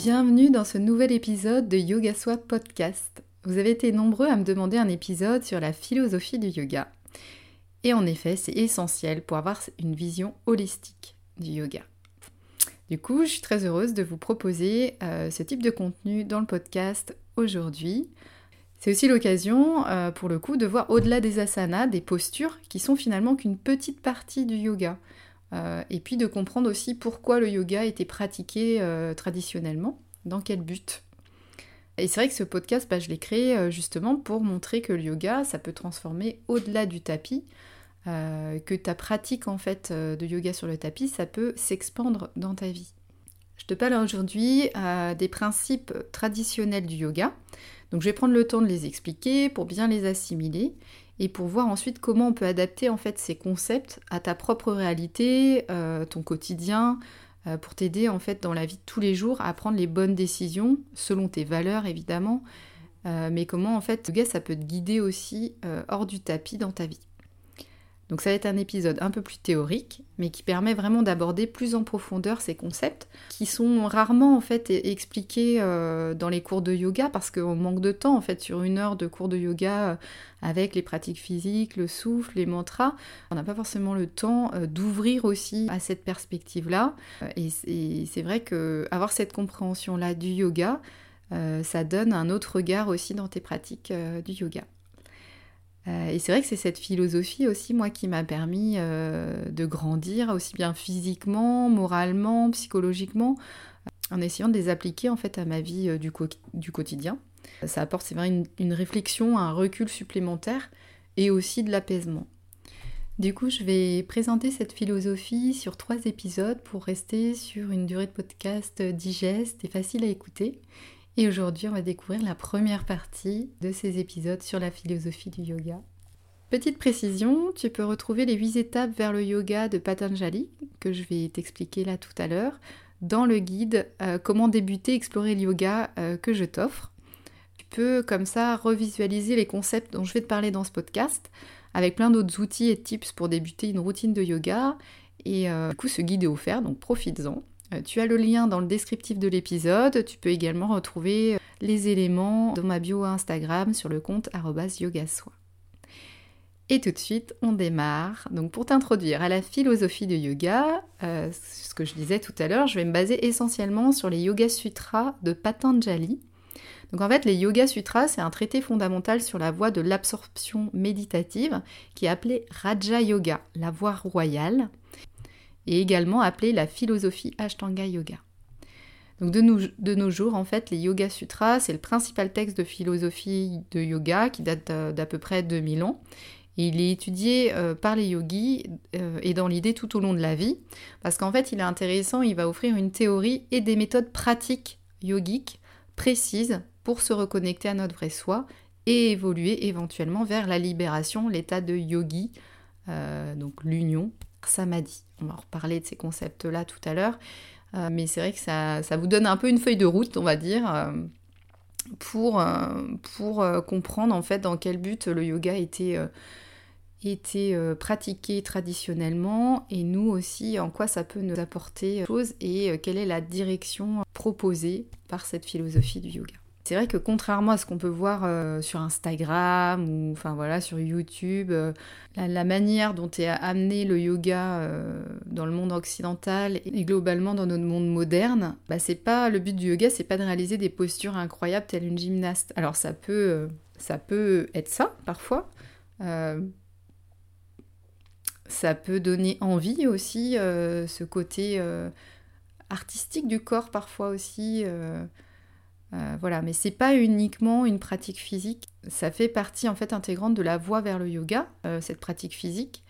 Bienvenue dans ce nouvel épisode de Yoga Soi Podcast. Vous avez été nombreux à me demander un épisode sur la philosophie du yoga. Et en effet, c'est essentiel pour avoir une vision holistique du yoga. Du coup, je suis très heureuse de vous proposer euh, ce type de contenu dans le podcast aujourd'hui. C'est aussi l'occasion, euh, pour le coup, de voir au-delà des asanas, des postures qui sont finalement qu'une petite partie du yoga. Euh, et puis de comprendre aussi pourquoi le yoga était pratiqué euh, traditionnellement, dans quel but. Et c'est vrai que ce podcast, bah, je l'ai créé euh, justement pour montrer que le yoga, ça peut transformer au-delà du tapis, que ta pratique en fait de yoga sur le tapis, ça peut s'expandre dans ta vie. Je te parle aujourd'hui des principes traditionnels du yoga. Donc je vais prendre le temps de les expliquer pour bien les assimiler et pour voir ensuite comment on peut adapter en fait ces concepts à ta propre réalité, euh, ton quotidien, euh, pour t'aider en fait dans la vie de tous les jours à prendre les bonnes décisions selon tes valeurs évidemment, euh, mais comment en fait ça peut te guider aussi hors du tapis dans ta vie. Donc ça va être un épisode un peu plus théorique, mais qui permet vraiment d'aborder plus en profondeur ces concepts, qui sont rarement en fait expliqués euh, dans les cours de yoga, parce qu'on manque de temps en fait sur une heure de cours de yoga euh, avec les pratiques physiques, le souffle, les mantras. On n'a pas forcément le temps euh, d'ouvrir aussi à cette perspective-là. et c'est vrai que avoir cette compréhension-là du yoga, ça donne un autre regard aussi dans tes pratiques du yoga. Euh, et c'est vrai que c'est cette philosophie aussi, moi, qui m'a permis euh, de grandir, aussi bien physiquement, moralement, psychologiquement, euh, en essayant de les appliquer en fait à ma vie du, quotidien. Ça apporte, c'est vrai, une, réflexion, un recul supplémentaire et aussi de l'apaisement. Du coup, je vais présenter cette philosophie sur trois épisodes pour rester sur une durée de podcast digeste et facile à écouter. Et aujourd'hui, on va découvrir la première partie de ces épisodes sur la philosophie du yoga. Petite précision, tu peux retrouver les 8 étapes vers le yoga de Patanjali, que je vais t'expliquer là tout à l'heure, dans le guide euh, Comment débuter, explorer le yoga euh, que je t'offre. Tu peux comme ça revisualiser les concepts dont je vais te parler dans ce podcast, avec plein d'autres outils et tips pour débuter une routine de yoga. Et euh, du coup, ce guide est offert, donc profites-en. Euh, tu as le lien dans le descriptif de l'épisode. Tu peux également retrouver euh, les éléments dans ma bio Instagram sur le compte yogasoi. Et tout de suite, on démarre. Donc pour t'introduire à la philosophie de yoga, euh, ce que je disais tout à l'heure, je vais me baser essentiellement sur les Yoga Sutras de Patanjali. Donc en fait, les Yoga Sutras, c'est un traité fondamental sur la voie de l'absorption méditative qui est appelé Raja Yoga, la voie royale et également appelée la philosophie Ashtanga Yoga. Donc de nos, jours, en fait, les Yoga Sutras, c'est le principal texte de philosophie de yoga qui date d'à peu près 2000 ans. Il est étudié euh, par les yogis euh, et dans l'idée tout au long de la vie, parce qu'en fait, il est intéressant, il va offrir une théorie et des méthodes pratiques yogiques précises pour se reconnecter à notre vrai soi et évoluer éventuellement vers la libération, l'état de yogi, euh, donc l'union samadhi. On va reparler de ces concepts-là tout à l'heure. Euh, mais c'est vrai que ça, vous donne un peu une feuille de route, on va dire, euh, pour, euh, comprendre en fait dans quel but le yoga était, était pratiqué traditionnellement et nous aussi en quoi ça peut nous apporter choses et quelle est la direction proposée par cette philosophie du yoga. C'est vrai que contrairement à ce qu'on peut voir euh, sur Instagram ou enfin voilà sur YouTube, euh, la, manière dont est amené le yoga euh, dans le monde occidental et globalement dans notre monde moderne, bah, c'est pas le but du yoga, c'est pas de réaliser des postures incroyables telles une gymnaste. Alors ça peut ça peut être ça parfois. ça peut donner envie aussi, ce côté artistique du corps parfois aussi. Euh, voilà, mais c'est pas uniquement une pratique physique, ça fait partie en fait intégrante de la voie vers le yoga, euh, cette pratique physique.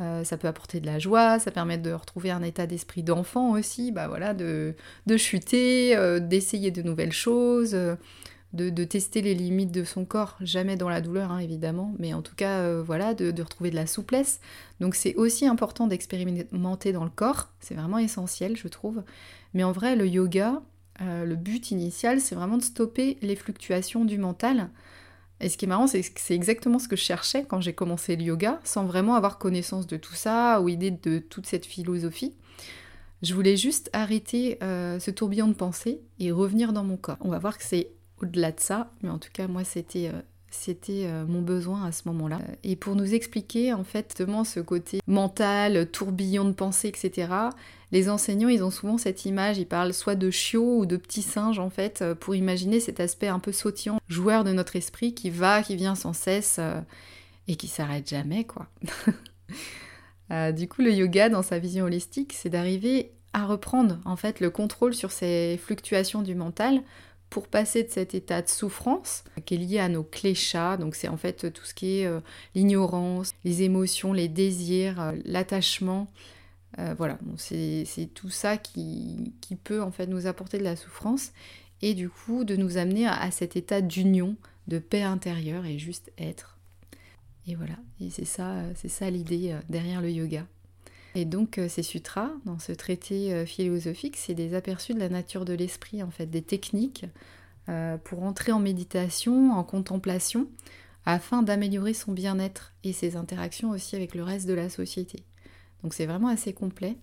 Euh, ça peut apporter de la joie, ça permet de retrouver un état d'esprit d'enfant aussi, bah voilà, de, de chuter, d'essayer de nouvelles choses, euh, de, tester les limites de son corps, jamais dans la douleur hein, évidemment, mais en tout cas voilà, de, de, retrouver de la souplesse. Donc c'est aussi important d'expérimenter dans le corps, c'est vraiment essentiel je trouve. Mais en vrai le yoga, le but initial c'est vraiment de stopper les fluctuations du mental et ce qui est marrant, c'est que c'est exactement ce que je cherchais quand j'ai commencé le yoga, sans vraiment avoir connaissance de tout ça ou idée de toute cette philosophie. Je voulais juste arrêter euh, ce tourbillon de pensée et revenir dans mon corps. On va voir que c'est au-delà de ça, mais en tout cas, moi, c'était euh, c'était euh, mon besoin à ce moment-là. Et pour nous expliquer en fait justement ce côté mental, tourbillon de pensée, etc., les enseignants, ils ont souvent cette image, ils parlent soit de chiots ou de petits singes en fait, euh, pour imaginer cet aspect un peu sautillant, joueur de notre esprit qui va, qui vient sans cesse euh, et qui s'arrête jamais quoi. du coup, le yoga, dans sa vision holistique, c'est d'arriver à reprendre en fait le contrôle sur ces fluctuations du mental pour passer de cet état de souffrance qui est lié à nos clés chats, donc c'est en fait tout ce qui est euh, l'ignorance, les émotions, les désirs, euh, l'attachement. Euh, voilà, c'est tout ça qui, peut en fait nous apporter de la souffrance et du coup de nous amener à, cet état d'union, de paix intérieure et juste être. Et voilà, et c'est ça, c'est ça l'idée derrière le yoga. Et donc ces sutras, dans ce traité euh, philosophique, c'est des aperçus de la nature de l'esprit, en fait, des techniques euh, pour entrer en méditation, en contemplation, afin d'améliorer son bien-être et ses interactions aussi avec le reste de la société. Donc c'est vraiment assez complet.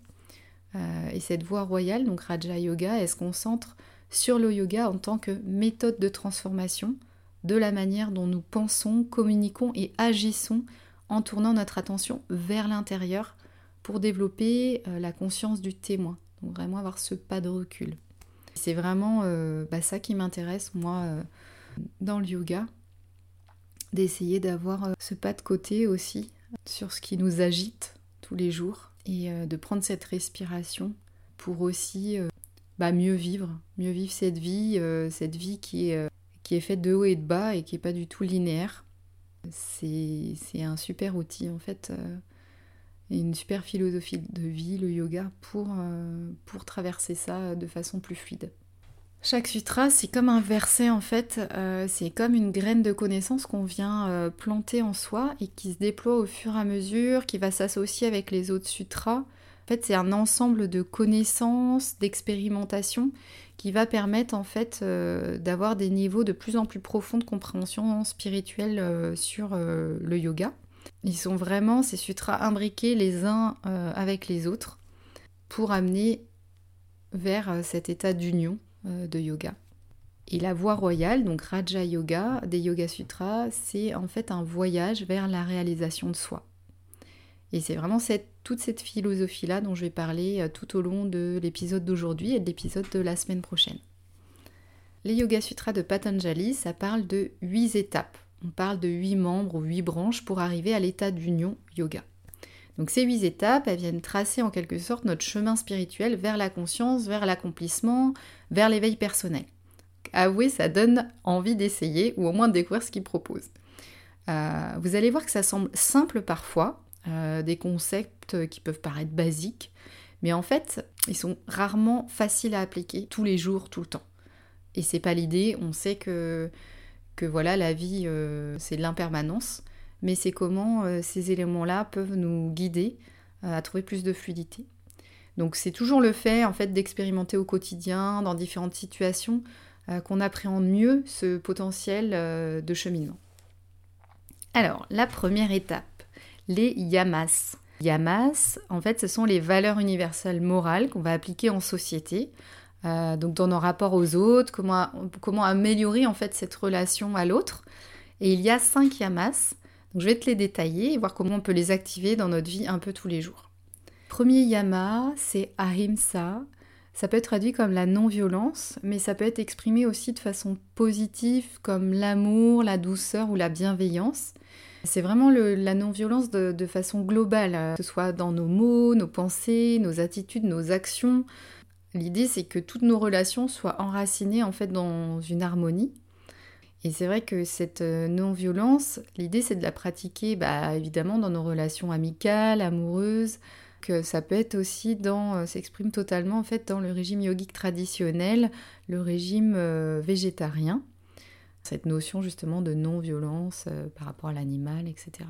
Euh, et cette voie royale, donc Raja Yoga, elle se concentre sur le yoga en tant que méthode de transformation de la manière dont nous pensons, communiquons et agissons en tournant notre attention vers l'intérieur pour développer euh, la conscience du témoin. Vraiment avoir ce pas de recul. C'est vraiment euh, bah, ça qui m'intéresse, moi, euh, dans le yoga, d'essayer d'avoir ce pas de côté aussi sur ce qui nous agite tous les jours et de prendre cette respiration pour aussi bah, mieux vivre, mieux vivre cette vie, cette vie qui est, qui est faite de haut et de bas et qui n'est pas du tout linéaire. C'est un super outil en fait une super philosophie de vie, le yoga, pour, euh, pour traverser ça de façon plus fluide. Chaque sutra, c'est comme un verset en fait, euh, c'est comme une graine de connaissance qu'on vient euh, planter en soi et qui se déploie au fur et à mesure, qui va s'associer avec les autres sutras. En fait, c'est un ensemble de connaissances, d'expérimentations qui va permettre en fait d'avoir des niveaux de plus en plus profonds de compréhension spirituelle sur le yoga. Ils sont vraiment ces sutras imbriqués les uns euh, avec les autres pour amener vers euh, cet état d'union euh, de yoga. Et la voie royale, donc Raja Yoga, des Yoga Sutras, c'est en fait un voyage vers la réalisation de soi. Et c'est vraiment toute cette philosophie-là dont je vais parler tout au long de l'épisode d'aujourd'hui et de l'épisode de la semaine prochaine. Les Yoga Sutras de Patanjali, ça parle de huit étapes on parle de huit membres ou huit branches pour arriver à l'état d'union yoga. Donc ces huit étapes, elles viennent tracer en quelque sorte notre chemin spirituel vers la conscience, vers l'accomplissement, vers l'éveil personnel. Avouez, ça donne envie d'essayer ou au moins de découvrir ce qu'il propose. Euh, vous allez voir que ça semble simple parfois, euh, des concepts qui peuvent paraître basiques, mais en fait, ils sont rarement faciles à appliquer tous les jours, tout le temps. Et c'est pas l'idée, on sait que voilà, la vie, euh, c'est l'impermanence, mais c'est comment euh, ces éléments-là peuvent nous guider euh, à trouver plus de fluidité. Donc c'est toujours le fait en fait d'expérimenter au quotidien, dans différentes situations, qu'on appréhende mieux ce potentiel de cheminement. Alors, la première étape, les yamas. Yamas, en fait, ce sont les valeurs universelles morales qu'on va appliquer en société euh, donc dans nos rapports aux autres, comment, améliorer en fait cette relation à l'autre. Et il y a cinq yamas. Donc je vais te les détailler et voir comment on peut les activer dans notre vie un peu tous les jours. Premier yama, c'est ahimsa. Ça peut être traduit comme la non-violence, mais ça peut être exprimé aussi de façon positive comme l'amour, la douceur ou la bienveillance. C'est vraiment la non-violence de, de, façon globale, euh, que ce soit dans nos mots, nos pensées, nos attitudes, nos actions, L'idée, c'est que toutes nos relations soient enracinées en fait dans une harmonie. Et c'est vrai que cette non-violence, l'idée c'est de la pratiquer bah, évidemment dans nos relations amicales, amoureuses, que ça peut être aussi dans, s'exprime totalement en fait dans le régime yogique traditionnel, le régime végétarien, cette notion justement de non-violence par rapport à l'animal, etc.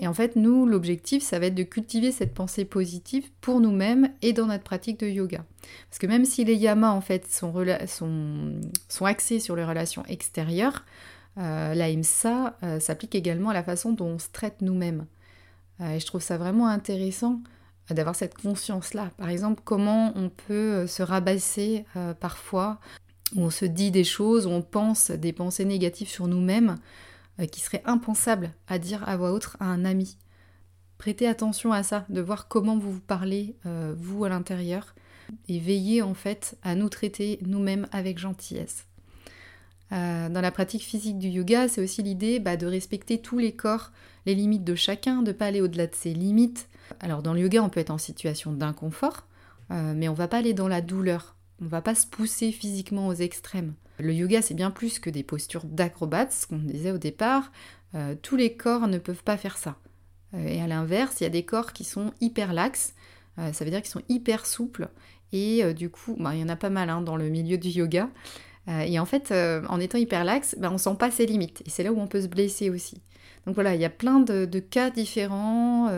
Et en fait, nous, l'objectif, ça va être de cultiver cette pensée positive pour nous-mêmes et dans notre pratique de yoga. Parce que même si les yamas, en fait, sont, axés sur les relations extérieures, euh, l'AIMSA euh, s'applique également à la façon dont on se traite nous-mêmes. Euh, et je trouve ça vraiment intéressant d'avoir cette conscience-là. Par exemple, comment on peut se rabasser parfois, où on se dit des choses, où on pense des pensées négatives sur nous-mêmes, euh, qui serait impensable à dire à voix haute à un ami. Prêtez attention à ça, de voir comment vous vous parlez, euh, vous à l'intérieur, et veillez en fait à nous traiter nous-mêmes avec gentillesse. Euh, dans la pratique physique du yoga, c'est aussi l'idée bah, de respecter tous les corps, les limites de chacun, de ne pas aller au-delà de ses limites. Alors dans le yoga, on peut être en situation d'inconfort, mais on va pas aller dans la douleur. On va pas se pousser physiquement aux extrêmes. Le yoga, c'est bien plus que des postures d'acrobates, ce qu'on disait au départ. Euh, tous les corps ne peuvent pas faire ça. Euh, et à l'inverse, il y a des corps qui sont hyper laxes, euh, ça veut dire qu'ils sont hyper souples. Et du coup, bah, il y en a pas mal hein, dans le milieu du yoga. et en fait, en étant hyper laxe, bah, on sent pas ses limites. Et c'est là où on peut se blesser aussi. Donc voilà, il y a plein de, cas différents,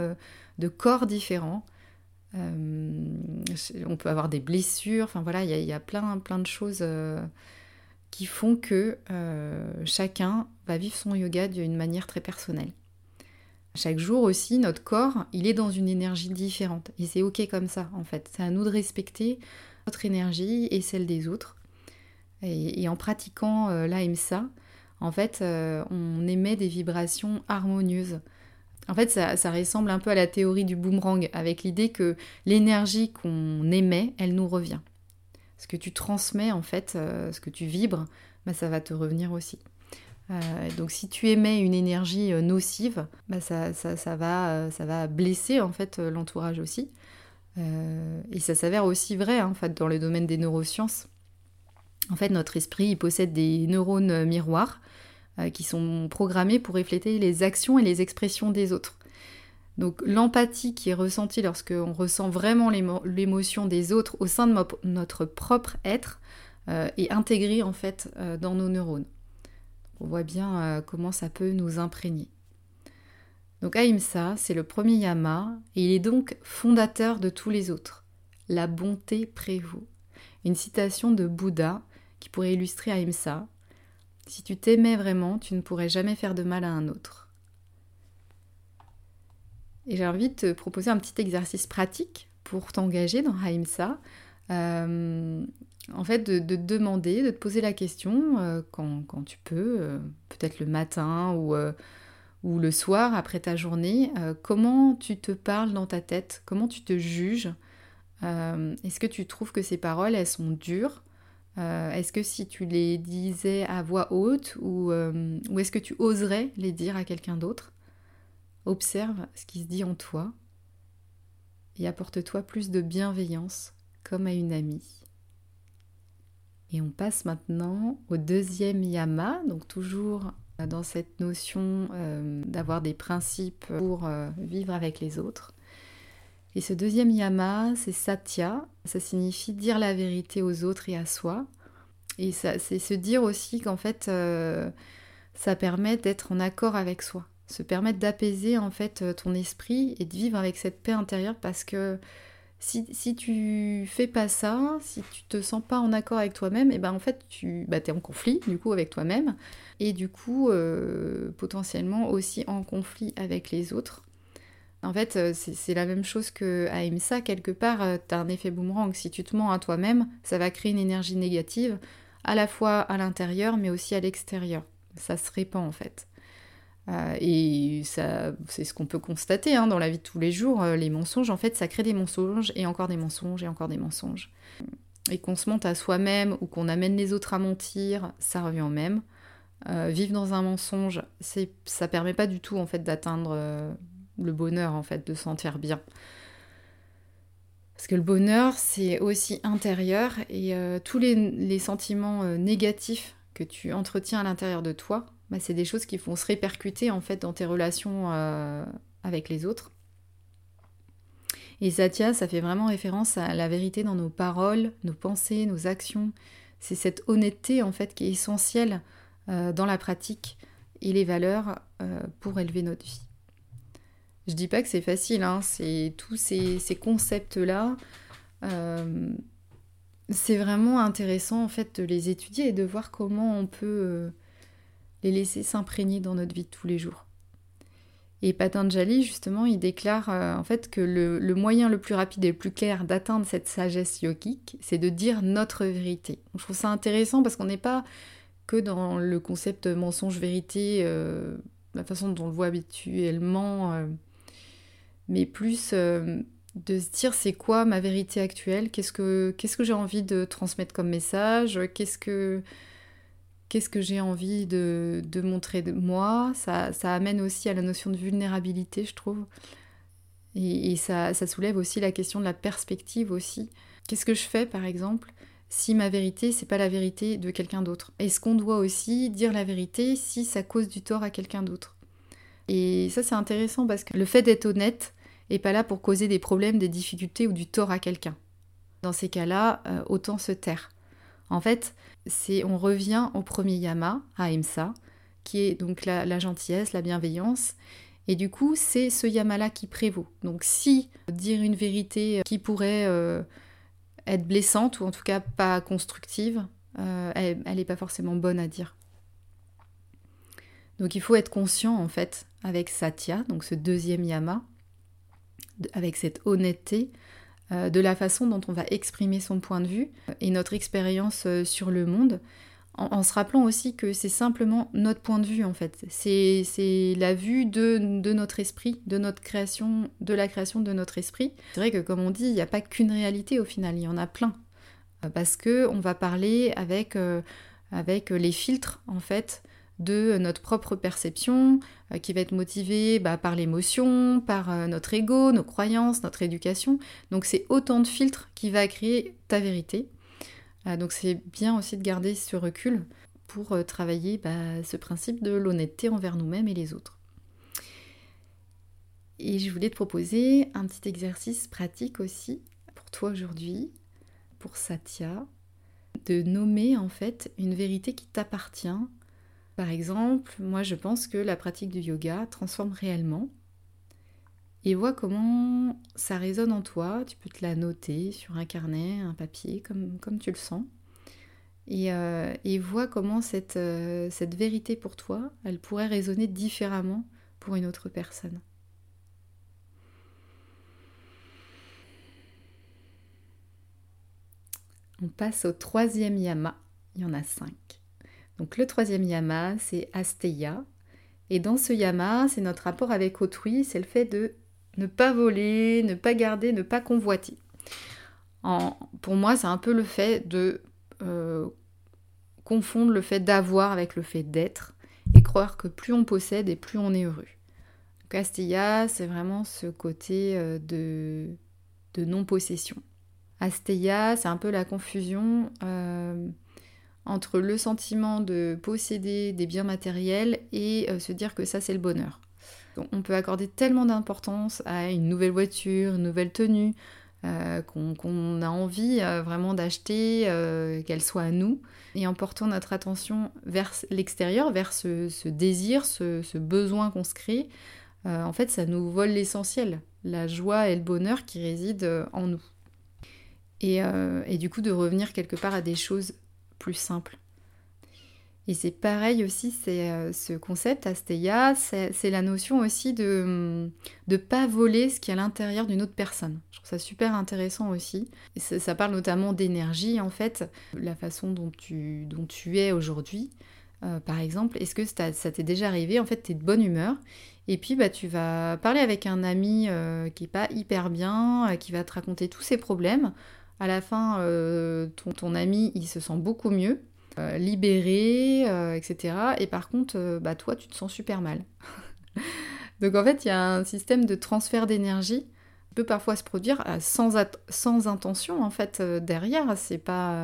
de corps différents. On peut avoir des blessures, enfin voilà, il y, a, plein, plein de choses qui font que euh, chacun va vivre son yoga d'une manière très personnelle. Chaque jour aussi, notre corps, il est dans une énergie différente. Et c'est ok comme ça, en fait. C'est à nous de respecter notre énergie et celle des autres. Et, en pratiquant euh, l'AMSA, en fait, euh, on émet des vibrations harmonieuses. En fait, ça, ça, ressemble un peu à la théorie du boomerang, avec l'idée que l'énergie qu'on émet, elle nous revient ce que tu transmets en fait, euh, ce que tu vibres, bah, ça va te revenir aussi. Euh, donc si tu émets une énergie euh, nocive, bah, ça, ça, va, ça va blesser en fait l'entourage aussi. et ça s'avère aussi vrai hein, en fait, dans le domaine des neurosciences. En fait, notre esprit possède des neurones miroirs qui sont programmés pour refléter les actions et les expressions des autres. Donc l'empathie qui est ressentie lorsqu'on ressent vraiment l'émotion des autres au sein de notre propre être euh, est intégrée en fait euh, dans nos neurones. On voit bien euh, comment ça peut nous imprégner. Donc Ahimsa, c'est le premier yama et il est donc fondateur de tous les autres. La bonté prévaut. Une citation de Bouddha qui pourrait illustrer Ahimsa. Si tu t'aimais vraiment, tu ne pourrais jamais faire de mal à un autre. Et j'ai envie de te proposer un petit exercice pratique pour t'engager dans Haïmsa. Euh, en fait, de, te demander, de te poser la question euh, quand, tu peux, euh, peut-être le matin ou, ou, le soir après ta journée, comment tu te parles dans ta tête, comment tu te juges? Est-ce que tu trouves que ces paroles, elles sont dures? Est-ce que si tu les disais à voix haute ou, ou est-ce que tu oserais les dire à quelqu'un d'autre? Observe ce qui se dit en toi et apporte-toi plus de bienveillance comme à une amie. Et on passe maintenant au deuxième yama, donc toujours dans cette notion euh, d'avoir des principes pour euh, vivre avec les autres. Et ce deuxième yama, c'est satya, ça signifie dire la vérité aux autres et à soi. Et c'est se dire aussi qu'en fait, euh, ça permet d'être en accord avec soi se permettre d'apaiser en fait euh, ton esprit et de vivre avec cette paix intérieure parce que si, si tu fais pas ça, si tu te sens pas en accord avec toi-même, et eh ben en fait tu bah, es en conflit du coup avec toi-même et du coup euh, potentiellement aussi en conflit avec les autres. En fait, euh, c'est la même chose que ça quelque part, tu as un effet boomerang. Si tu te mens à toi-même, ça va créer une énergie négative, à la fois à l'intérieur, mais aussi à l'extérieur. Ça se répand en fait. Euh, et c'est ce qu'on peut constater hein, dans la vie de tous les jours. Euh, les mensonges, en fait, ça crée des mensonges et encore des mensonges et encore des mensonges. Et qu'on se monte à soi-même ou qu'on amène les autres à mentir, ça revient au même. Euh, vivre dans un mensonge, ça permet pas du tout en fait d'atteindre le bonheur, en fait, de se sentir bien. Parce que le bonheur, c'est aussi intérieur et tous les sentiments négatifs que tu entretiens à l'intérieur de toi, bah, c'est des choses qui vont se répercuter en fait dans tes relations euh, avec les autres. Et Satya, ça fait vraiment référence à la vérité dans nos paroles, nos pensées, nos actions. C'est cette honnêteté en fait qui est essentielle euh, dans la pratique et les valeurs euh, pour élever notre vie. Je dis pas que c'est facile, hein, c'est tous ces, concepts-là. Euh, c'est vraiment intéressant en fait de les étudier et de voir comment on peut les laisser s'imprégner dans notre vie de tous les jours. Et Patanjali, justement, il déclare en fait que le, moyen le plus rapide et le plus clair d'atteindre cette sagesse yogique, c'est de dire notre vérité. Je trouve ça intéressant parce qu'on n'est pas que dans le concept mensonge-vérité, euh, la façon dont on le voit habituellement, euh, mais plus euh, de se dire c'est quoi ma vérité actuelle, qu'est-ce que, qu'est-ce que j'ai envie de transmettre comme message, qu'est-ce que, qu'est-ce que j'ai envie de, de, montrer de moi? Ça, ça amène aussi à la notion de vulnérabilité, je trouve. Et, et ça, ça soulève aussi la question de la perspective aussi. Qu'est-ce que je fais, par exemple si ma vérité, c'est pas la vérité de quelqu'un d'autre? Est-ce qu'on doit aussi dire la vérité si ça cause du tort à quelqu'un d'autre? Et ça, c'est intéressant parce que le fait d'être honnête est pas là pour causer des problèmes, des difficultés ou du tort à quelqu'un. Dans ces cas-là, euh, autant se taire. En fait, c'est on revient au premier yama, à Ahimsa, qui est donc la, gentillesse, la bienveillance. Et du coup, c'est ce yama-là qui prévaut. Donc si dire une vérité qui pourrait euh, être blessante ou en tout cas pas constructive, euh, elle n'est pas forcément bonne à dire. Donc il faut être conscient en fait avec Satya, donc ce deuxième yama, avec cette honnêteté, euh, de la façon dont on va exprimer son point de vue et notre expérience euh, sur le monde, en, se rappelant aussi que c'est simplement notre point de vue en fait. C'est la vue de, notre esprit, de notre création, de la création de notre esprit. C'est vrai que comme on dit, il n'y a pas qu'une réalité au final, il y en a plein. Euh, parce que on va parler avec, euh, avec les filtres en fait de notre propre perception, euh, qui va être motivée bah, par l'émotion, par notre ego, nos croyances, notre éducation. Donc c'est autant de filtres qui va créer ta vérité. Euh, donc c'est bien aussi de garder ce recul pour euh, travailler bah, ce principe de l'honnêteté envers nous-mêmes et les autres. Et je voulais te proposer un petit exercice pratique aussi pour toi aujourd'hui, pour Satya, de nommer en fait une vérité qui t'appartient. Par exemple, moi je pense que la pratique du yoga transforme réellement et vois comment ça résonne en toi. Tu peux te la noter sur un carnet, un papier, comme, tu le sens. Et, euh, vois comment cette, euh, cette vérité pour toi, elle pourrait résonner différemment pour une autre personne. On passe au troisième yama. Il y en a cinq. Donc le troisième yama, c'est Asteya. Et dans ce yama, c'est notre rapport avec autrui, c'est le fait de ne pas voler, ne pas garder, ne pas convoiter. pour moi, c'est un peu le fait de euh, confondre le fait d'avoir avec le fait d'être et croire que plus on possède et plus on est heureux. Castilla, c'est vraiment ce côté euh, de, de non-possession. Asteya, c'est un peu la confusion euh, entre le sentiment de posséder des biens matériels et se dire que ça c'est le bonheur. On peut accorder tellement d'importance à une nouvelle voiture, une nouvelle tenue, euh, qu'on a envie euh, vraiment d'acheter, euh, qu'elle soit à nous, et en portant notre attention vers l'extérieur, vers ce, désir, ce, besoin qu'on se crée, en fait, ça nous vole l'essentiel, la joie et le bonheur qui résident en nous. et, du coup, de revenir quelque part à des choses plus simples. Et c'est pareil aussi, c'est euh, ce concept, Asteya, c'est la notion aussi de ne pas voler ce qui est à l'intérieur d'une autre personne. Je trouve ça super intéressant aussi. Et ça, parle notamment d'énergie, en fait, la façon dont tu, dont tu es aujourd'hui. Euh, par exemple, est-ce que ça, t'est déjà arrivé En fait, tu es de bonne humeur, et puis bah, tu vas parler avec un ami euh, qui est pas hyper bien, qui va te raconter tous ses problèmes. À la fin, ton, ton ami, il se sent beaucoup mieux euh, libéré, euh, etc. Et par contre, euh, bah, toi, tu te sens super mal. Donc en fait, il y a un système de transfert d'énergie qui peut parfois se produire sans, sans intention en fait derrière. C'est pas,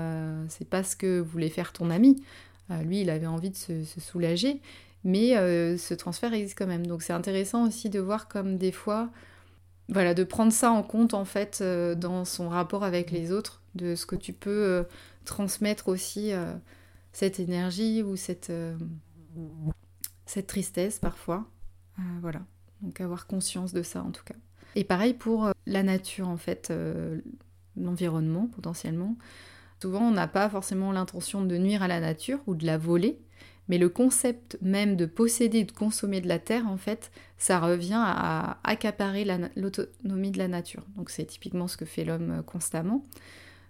c'est pas ce que voulait faire ton ami. lui, il avait envie de se, soulager, mais ce transfert existe quand même. Donc c'est intéressant aussi de voir comme des fois, voilà, de prendre ça en compte en fait dans son rapport avec les autres, de ce que tu peux transmettre aussi cette énergie ou cette, cette tristesse parfois. voilà, donc avoir conscience de ça en tout cas. Et pareil pour la nature en fait, l'environnement potentiellement. Souvent, on n'a pas forcément l'intention de nuire à la nature ou de la voler, mais le concept même de posséder de consommer de la terre, en fait, ça revient à accaparer l'autonomie de la nature. Donc c'est typiquement ce que fait l'homme euh, constamment.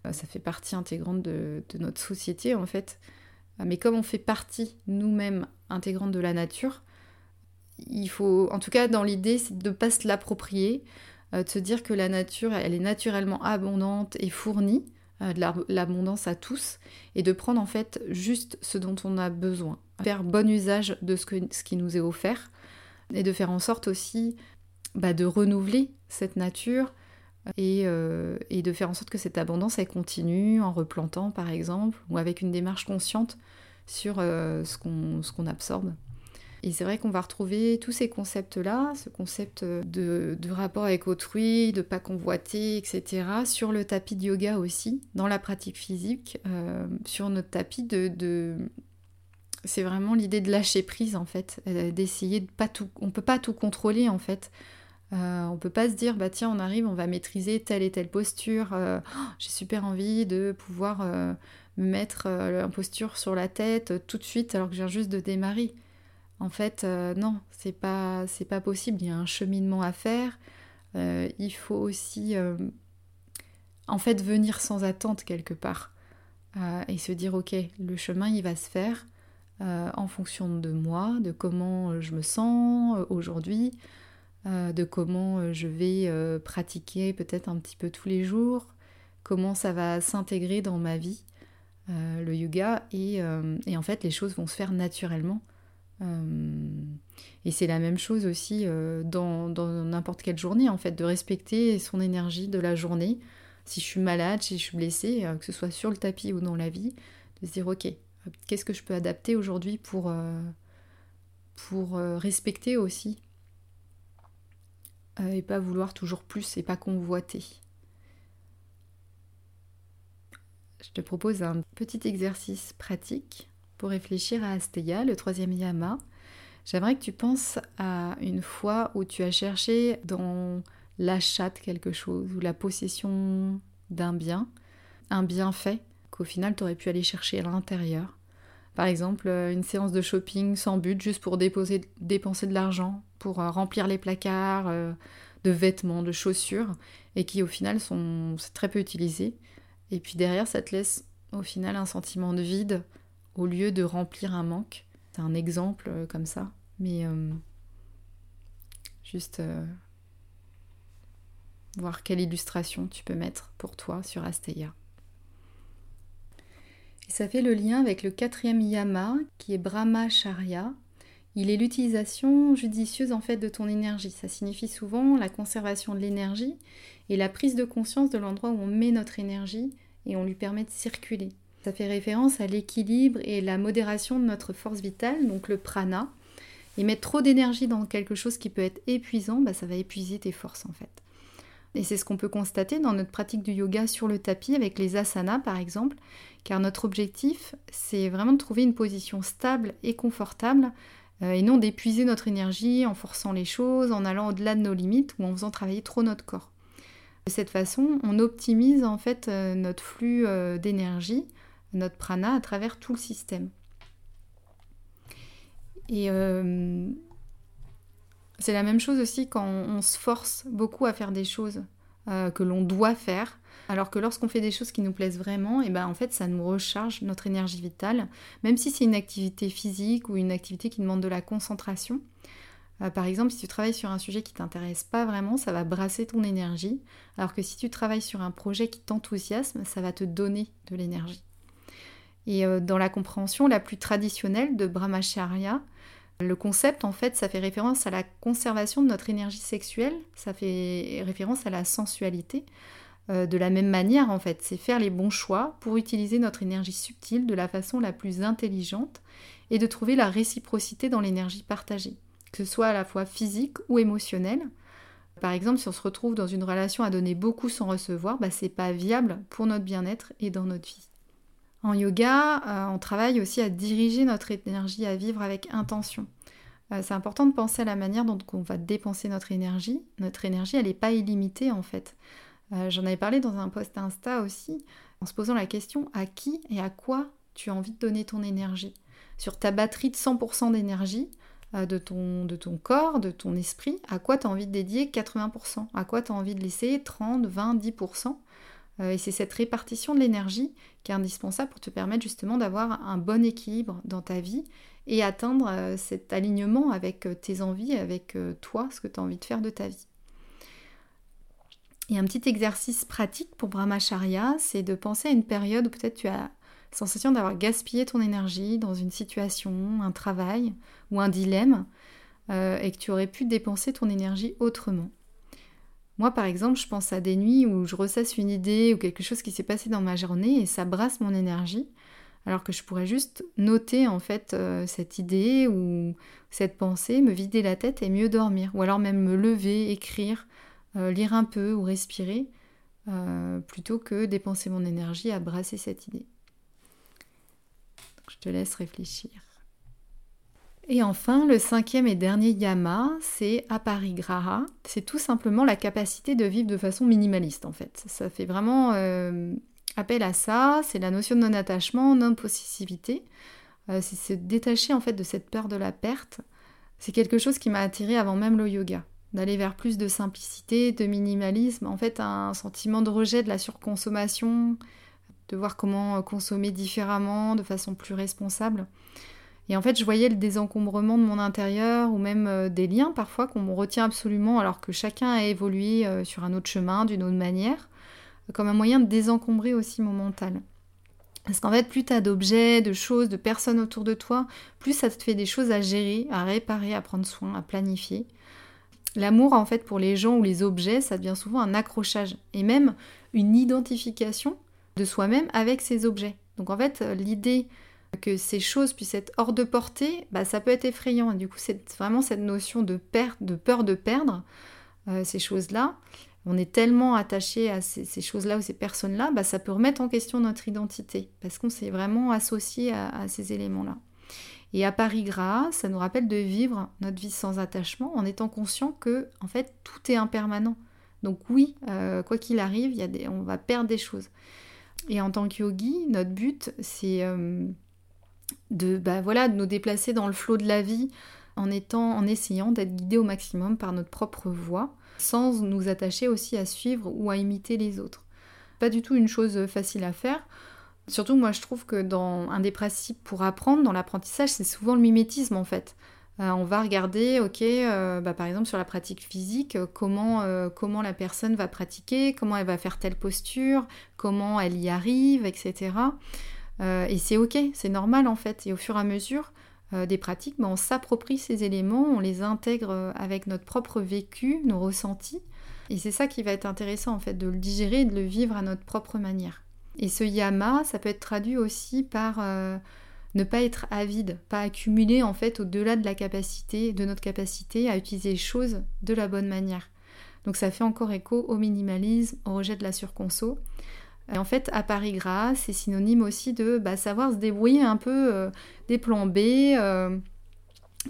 Euh, ça fait partie intégrante de, notre société, en fait. Euh, mais comme on fait partie nous-mêmes intégrante de la nature, il faut, en tout cas dans l'idée, c'est de ne pas se l'approprier, de se dire que la nature, elle est naturellement abondante et fournie, de l'abondance à tous, et de prendre en fait juste ce dont on a besoin. Faire bon usage de ce, qui nous est offert, et de faire en sorte aussi bah, de renouveler cette nature, euh, et, de faire en sorte que cette abondance elle continue en replantant par exemple, ou avec une démarche consciente sur euh, ce qu'on absorbe. Et c'est vrai qu'on va retrouver tous ces concepts-là, ce concept de, rapport avec autrui, de pas convoiter, etc., sur le tapis de yoga aussi, dans la pratique physique, euh, sur notre tapis de, c'est vraiment l'idée de lâcher prise en fait, euh, d'essayer de pas tout, on peut pas tout contrôler en fait. Euh, on peut pas se dire bah tiens on arrive on va maîtriser telle et telle posture. Oh, j'ai super envie de pouvoir me mettre en posture sur la tête tout de suite alors que je viens juste de démarrer. En fait, euh, non, c'est pas, c'est pas possible. Il y a un cheminement à faire. Euh, il faut aussi, euh, en fait, venir sans attente quelque part et se dire, ok, le chemin, il va se faire en fonction de moi, de comment je me sens aujourd'hui, de comment je vais pratiquer peut-être un petit peu tous les jours, comment ça va s'intégrer dans ma vie, le yoga, et, en fait, les choses vont se faire naturellement. Euh, et c'est la même chose aussi euh, dans n'importe quelle journée, en fait, de respecter son énergie de la journée. Si je suis malade, si je suis blessée, euh, que ce soit sur le tapis ou dans la vie, de se dire, ok, qu'est-ce que je peux adapter aujourd'hui pour, pour respecter aussi et pas vouloir toujours plus et pas convoiter? Je te propose un petit exercice pratique pour réfléchir à Asteya, le troisième yama, j'aimerais que tu penses à une fois où tu as cherché dans l'achat de quelque chose ou la possession d'un bien, un bienfait qu'au final tu aurais pu aller chercher à l'intérieur. Par exemple, une séance de shopping sans but, juste pour dépenser de l'argent, pour euh, remplir les placards euh, de vêtements, de chaussures, et qui au final sont très peu utilisés. Et puis derrière, ça te laisse au final un sentiment de vide, au lieu de remplir un manque. C'est un exemple euh, comme ça, mais euh, juste euh, voir quelle illustration tu peux mettre pour toi sur Asteya. Et ça fait le lien avec le quatrième yama qui est Brahmacharya. Il est l'utilisation judicieuse en fait de ton énergie. Ça signifie souvent la conservation de l'énergie et la prise de conscience de l'endroit où on met notre énergie et on lui permet de circuler. Ça fait référence à l'équilibre et la modération de notre force vitale, donc le prana. Et mettre trop d'énergie dans quelque chose qui peut être épuisant, bah, ça va épuiser tes forces en fait. Et c'est ce qu'on peut constater dans notre pratique du yoga sur le tapis avec les asanas par exemple, car notre objectif c'est vraiment de trouver une position stable et confortable euh, et non d'épuiser notre énergie en forçant les choses, en allant au-delà de nos limites ou en faisant travailler trop notre corps. De cette façon, on optimise en fait euh, notre flux euh, d'énergie notre prana à travers tout le système. Et c'est la même chose aussi quand on, se force beaucoup à faire des choses euh, que l'on doit faire, alors que lorsqu'on fait des choses qui nous plaisent vraiment, et ben en fait ça nous recharge notre énergie vitale, même si c'est une activité physique ou une activité qui demande de la concentration. Euh, par exemple, si tu travailles sur un sujet qui t'intéresse pas vraiment, ça va brasser ton énergie, alors que si tu travailles sur un projet qui t'enthousiasme, ça va te donner de l'énergie. Et euh, dans la compréhension la plus traditionnelle de Brahmacharya, le concept, en fait, ça fait référence à la conservation de notre énergie sexuelle, ça fait référence à la sensualité, euh, de la même manière en fait. C'est faire les bons choix pour utiliser notre énergie subtile de la façon la plus intelligente et de trouver la réciprocité dans l'énergie partagée, que ce soit à la fois physique ou émotionnelle. Par exemple, si on se retrouve dans une relation à donner beaucoup sans recevoir, bah, c'est pas viable pour notre bien-être et dans notre vie. En yoga, euh, on travaille aussi à diriger notre énergie à vivre avec intention. Euh, c'est important de penser à la manière dont on va dépenser notre énergie. Notre énergie, elle n'est pas illimitée en fait. Euh, j'en avais parlé dans un post Insta aussi, en se posant la question à qui et à quoi tu as envie de donner ton énergie? Sur ta batterie de 100% d'énergie, de, ton, de ton corps, de ton esprit, à quoi tu as envie de dédier 80%, à quoi tu as envie de laisser 30, 20, 10%. Et c'est cette répartition de l'énergie qui est indispensable pour te permettre justement d'avoir un bon équilibre dans ta vie et atteindre euh, cet alignement avec euh, tes envies, avec toi, ce que tu as envie de faire de ta vie. Et un petit exercice pratique pour Brahmacharya, c'est de penser à une période où peut-être tu as la sensation d'avoir gaspillé ton énergie dans une situation, un travail ou un dilemme, euh, et que tu aurais pu dépenser ton énergie autrement. Moi, par exemple, je pense à des nuits où je ressasse une idée ou quelque chose qui s'est passé dans ma journée et ça brasse mon énergie, alors que je pourrais juste noter en fait euh, cette idée ou cette pensée, me vider la tête et mieux dormir, ou alors même me lever, écrire, euh, lire un peu ou respirer, euh, plutôt que dépenser mon énergie à brasser cette idée. je te laisse réfléchir. Et enfin, le cinquième et dernier yama, c'est aparigraha. C'est tout simplement la capacité de vivre de façon minimaliste en fait. Ça fait vraiment euh, appel à ça, c'est la notion de non-attachement, non-possessivité. c'est se détacher en fait de cette peur de la perte. C'est quelque chose qui m'a attiré avant même le yoga d'aller vers plus de simplicité, de minimalisme, en fait un sentiment de rejet de la surconsommation, de voir comment consommer différemment, de façon plus responsable. Et en fait, je voyais le désencombrement de mon intérieur ou même euh, des liens parfois qu'on retient absolument alors que chacun a évolué euh, sur un autre chemin, d'une autre manière, comme un moyen de désencombrer aussi mon mental. Parce qu'en fait, plus tu as d'objets, de choses, de personnes autour de toi, plus ça te fait des choses à gérer, à réparer, à prendre soin, à planifier. L'amour, en fait, pour les gens ou les objets, ça devient souvent un accrochage et même une identification de soi-même avec ces objets. Donc, en fait, l'idée que ces choses puissent être hors de portée, bah, ça peut être effrayant. Du coup, c'est vraiment cette notion de de peur de perdre euh, ces choses-là. On est tellement attaché à ces, choses-là ou ces personnes-là, bah, ça peut remettre en question notre identité parce qu'on s'est vraiment associé à ces éléments-là. Et à Paris Gras, ça nous rappelle de vivre notre vie sans attachement en étant conscient que en fait tout est impermanent. Donc oui, euh, quoi qu'il arrive, y a des, on va perdre des choses. Et en tant que yogi, notre but, c'est euh, de, bah, voilà, de nous déplacer dans le flot de la vie en, étant, en essayant d'être guidé au maximum par notre propre voie, sans nous attacher aussi à suivre ou à imiter les autres. Pas du tout une chose facile à faire. Surtout, moi, je trouve que dans un des principes pour apprendre, dans l'apprentissage, c'est souvent le mimétisme en fait. Euh, on va regarder, ok, euh, bah, par exemple sur la pratique physique, euh, comment, comment la personne va pratiquer, comment elle va faire telle posture, comment elle y arrive, etc. et c'est ok, c'est normal en fait. Et au fur et à mesure des pratiques, bah, on s'approprie ces éléments, on les intègre avec notre propre vécu, nos ressentis. Et c'est ça qui va être intéressant en fait, de le digérer de le vivre à notre propre manière. Et ce yama, ça peut être traduit aussi par euh, ne pas être avide, pas accumuler en fait au-delà de la capacité, de notre capacité à utiliser les choses de la bonne manière. Donc ça fait encore écho au minimalisme, au rejet de la surconso. Et en fait, à Paris Gras, c'est synonyme aussi de bah, savoir se débrouiller un peu euh, des plans B, euh,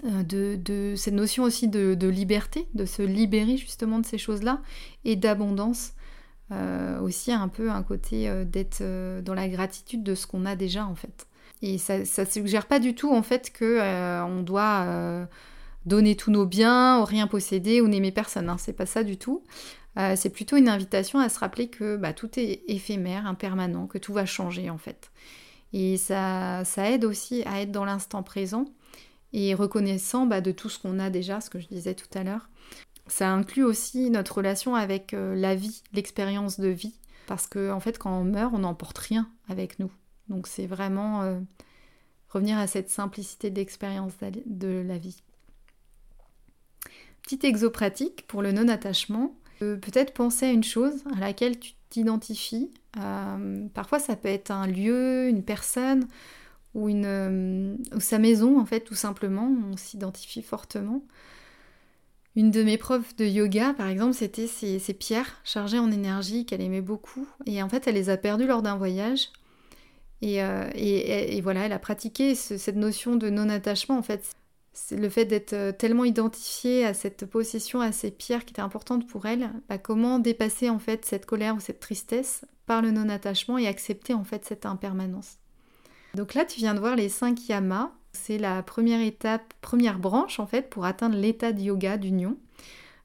de, de, cette notion aussi de, liberté, de se libérer justement de ces choses-là, et d'abondance. Euh, aussi un peu un côté euh, d'être euh, dans la gratitude de ce qu'on a déjà en fait. Et ça, ne suggère pas du tout en fait que on doit donner tous nos biens, ou rien posséder ou n'aimer personne. Hein. C'est pas ça du tout. C'est plutôt une invitation à se rappeler que bah, tout est éphémère, impermanent, que tout va changer en fait. Et ça, ça aide aussi à être dans l'instant présent et reconnaissant bah, de tout ce qu'on a déjà, ce que je disais tout à l'heure. Ça inclut aussi notre relation avec euh, la vie, l'expérience de vie, parce que en fait, quand on meurt, on n'emporte rien avec nous. Donc c'est vraiment euh, revenir à cette simplicité d'expérience de la vie. Petit exo pratique pour le non-attachement. Peut-être penser à une chose à laquelle tu t'identifies. parfois, ça peut être un lieu, une personne ou, une, ou sa maison, en fait, tout simplement. On s'identifie fortement. Une de mes profs de yoga, par exemple, c'était ces, pierres chargées en énergie qu'elle aimait beaucoup. Et en fait, elle les a perdues lors d'un voyage. Et, et, voilà, elle a pratiqué cette notion de non-attachement, en fait le fait d'être euh, tellement identifié à cette possession, à ces pierres qui étaient importantes pour elle, bah, comment dépasser en fait cette colère ou cette tristesse par le non-attachement et accepter en fait cette impermanence. Donc là, tu viens de voir les cinq yamas. C'est la première étape, première branche en fait pour atteindre l'état de yoga d'union.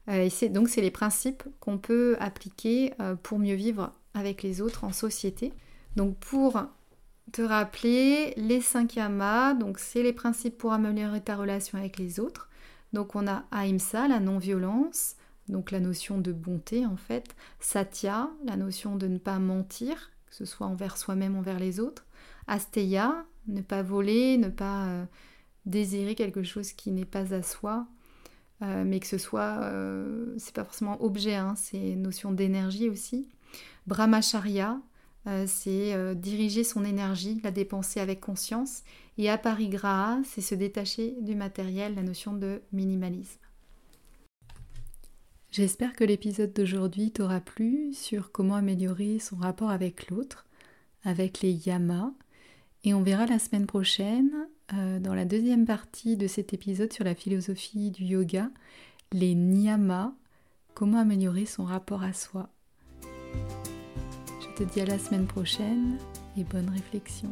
Euh, donc c'est les principes qu'on peut appliquer euh, pour mieux vivre avec les autres en société. Donc pour te rappeler les cinq yamas, donc c'est les principes pour améliorer ta relation avec les autres. Donc on a Ahimsa, la non-violence, donc la notion de bonté en fait. Satya, la notion de ne pas mentir, que ce soit envers soi-même, envers les autres. Asteya, ne pas voler, ne pas euh, désirer quelque chose qui n'est pas à soi, euh, mais que ce soit, euh, c'est pas forcément objet, hein, c'est notion d'énergie aussi. Brahmacharya, euh, c'est euh, diriger son énergie, la dépenser avec conscience. Et aparigraha, c'est se détacher du matériel, la notion de minimalisme. J'espère que l'épisode d'aujourd'hui t'aura plu sur comment améliorer son rapport avec l'autre, avec les yamas. Et on verra la semaine prochaine, euh, dans la deuxième partie de cet épisode sur la philosophie du yoga, les niyamas, comment améliorer son rapport à soi te dis à la semaine prochaine et bonne réflexion.